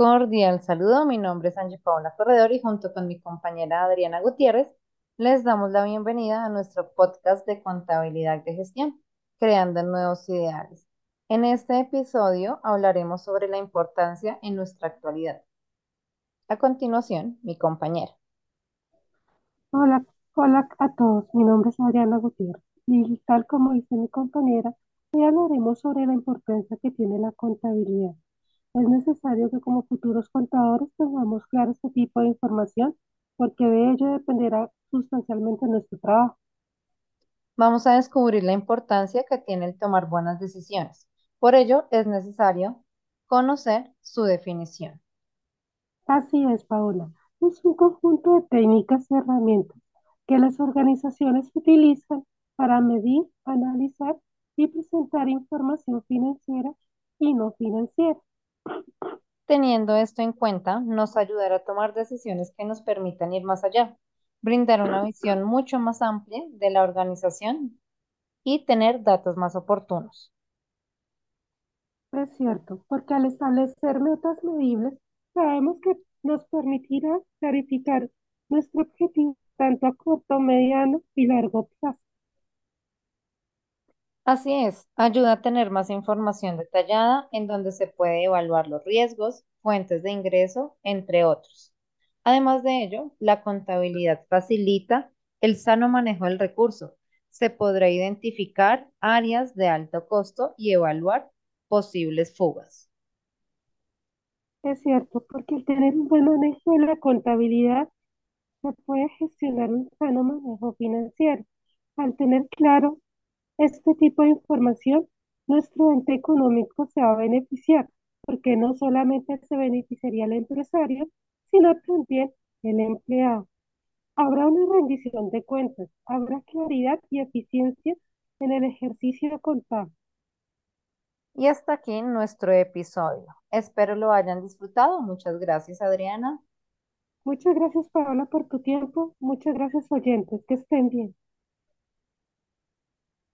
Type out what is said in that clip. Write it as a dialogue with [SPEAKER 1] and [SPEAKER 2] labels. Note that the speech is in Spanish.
[SPEAKER 1] Cordial saludo, mi nombre es Angie Paola Corredor y junto con mi compañera Adriana Gutiérrez les damos la bienvenida a nuestro podcast de contabilidad de gestión, creando nuevos ideales. En este episodio hablaremos sobre la importancia en nuestra actualidad. A continuación, mi compañera.
[SPEAKER 2] Hola, hola a todos, mi nombre es Adriana Gutiérrez y tal como dice mi compañera, hoy hablaremos sobre la importancia que tiene la contabilidad. Es necesario que como futuros contadores tengamos claro este tipo de información porque de ello dependerá sustancialmente nuestro trabajo.
[SPEAKER 1] Vamos a descubrir la importancia que tiene el tomar buenas decisiones. Por ello, es necesario conocer su definición.
[SPEAKER 2] Así es, Paola. Es un conjunto de técnicas y herramientas que las organizaciones utilizan para medir, analizar y presentar información financiera y no financiera.
[SPEAKER 1] Teniendo esto en cuenta, nos ayudará a tomar decisiones que nos permitan ir más allá, brindar una visión mucho más amplia de la organización y tener datos más oportunos.
[SPEAKER 2] Es cierto, porque al establecer metas medibles, sabemos que nos permitirá clarificar nuestro objetivo tanto a corto, mediano y largo plazo.
[SPEAKER 1] Así es, ayuda a tener más información detallada en donde se puede evaluar los riesgos, fuentes de ingreso, entre otros. Además de ello, la contabilidad facilita el sano manejo del recurso. Se podrá identificar áreas de alto costo y evaluar posibles fugas.
[SPEAKER 2] Es cierto, porque al tener un buen manejo de la contabilidad, se puede gestionar un sano manejo financiero. Al tener claro este tipo de información, nuestro ente económico se va a beneficiar, porque no solamente se beneficiaría el empresario, sino también el empleado. Habrá una rendición de cuentas, habrá claridad y eficiencia en el ejercicio contable.
[SPEAKER 1] Y hasta aquí nuestro episodio. Espero lo hayan disfrutado. Muchas gracias, Adriana.
[SPEAKER 2] Muchas gracias, Paola, por tu tiempo. Muchas gracias, oyentes. Que estén bien.